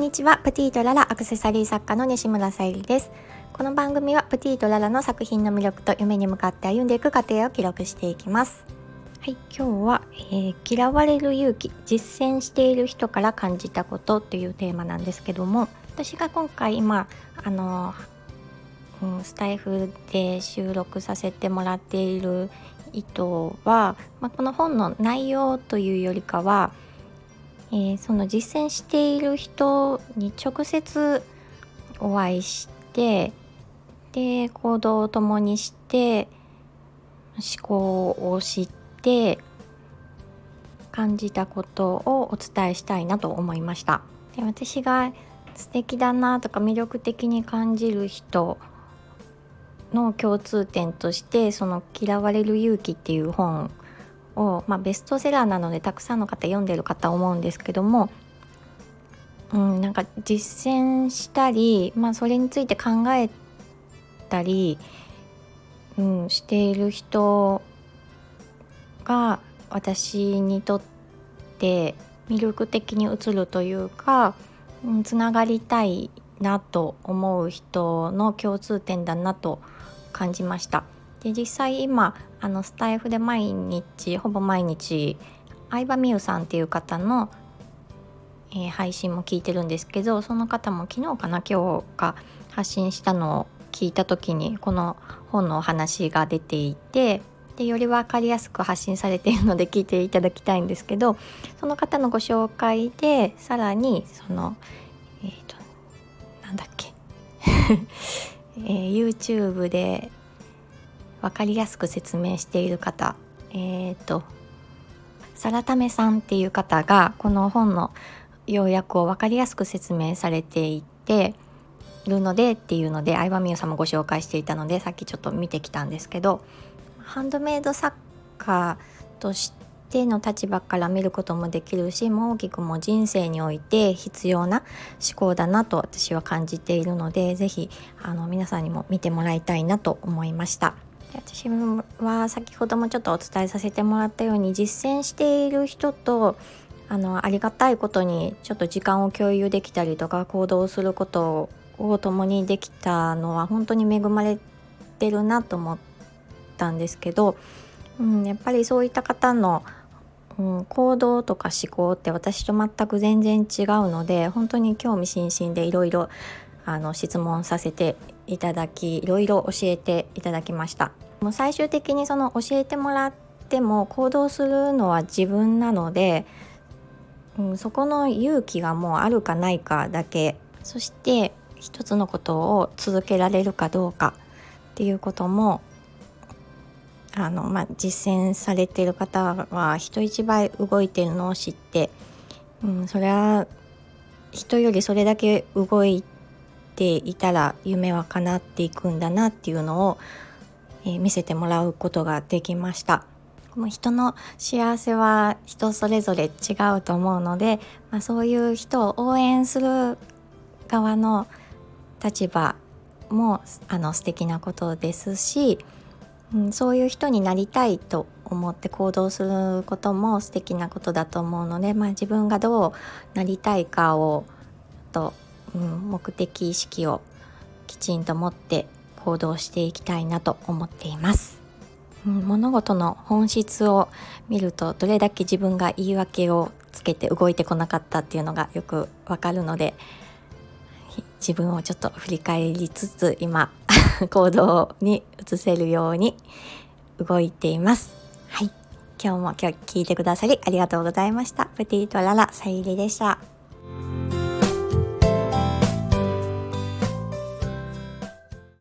んにちは。プティートララアクセサリー作家の西村さゆりです。この番組はプティートララの作品の魅力と夢に向かって歩んでいく過程を記録していきます。はい今日は、えー、嫌われる勇気実践している人から感じたことっていうテーマなんですけども私が今回今あのうん、スタイフで収録させてもらっている意図は、まあ、この本の内容というよりかはえー、その実践している人に直接お会いしてで行動を共にして思考を知って感じたことをお伝えしたいなと思いました。で私が素敵だなとか魅力的に感じる人の共通点としてその「嫌われる勇気」っていう本を、まあ、ベストセラーなのでたくさんの方読んでる方思うんですけども、うん、なんか実践したり、まあ、それについて考えたり、うん、している人が私にとって魅力的に映るというか、うん、つながりたいなと思う人の共通点だなと感じました。で実際今あのスタイフで毎日ほぼ毎日相葉美優さんっていう方の、えー、配信も聞いてるんですけどその方も昨日かな今日か発信したのを聞いた時にこの本のお話が出ていてでより分かりやすく発信されているので聞いていただきたいんですけどその方のご紹介でさらにそのえっ、ー、となんだっけ、えー、YouTube で分かりやすく説明している方えっ、ー、とサラタメさんっていう方がこの本の要約を分かりやすく説明されていてるのでっていうので相葉美優さんもご紹介していたのでさっきちょっと見てきたんですけどハンドメイド作家としての立場から見ることもできるしもう大きくも人生において必要な思考だなと私は感じているので是非皆さんにも見てもらいたいなと思いました。私は先ほどもちょっとお伝えさせてもらったように実践している人とあのありがたいことにちょっと時間を共有できたりとか行動することを共にできたのは本当に恵まれてるなと思ったんですけど、うん、やっぱりそういった方の、うん、行動とか思考って私と全く全然違うので本当に興味津々でいろいろあの質問させていただきいろいろ教えていただきました。もう最終的にその教えてもらっても行動するのは自分なので、うん、そこの勇気がもうあるかないかだけ。そして一つのことを続けられるかどうかっていうこともあの、まあ、実践されてる方は人一倍動いてるのを知って、うん、それは人よりそれだけ動いていたら夢は叶っていくんだなっていうのを、えー、見せてもらうことができました。もう人の幸せは人それぞれ違うと思うので、まあ、そういう人を応援する側の立場もあの素敵なことですし、うん、そういう人になりたいと思って行動することも素敵なことだと思うので、まあ、自分がどうなりたいかをとうん、目的意識をきちんと持って行動していきたいなと思っています。うん、物事の本質を見るとどれだけ自分が言い訳をつけて動いてこなかったっていうのがよくわかるので自分をちょっと振り返りつつ今 行動に移せるように動いています。はい。今日も今日聞いてくださりありがとうございました。プティートララさゆりでした。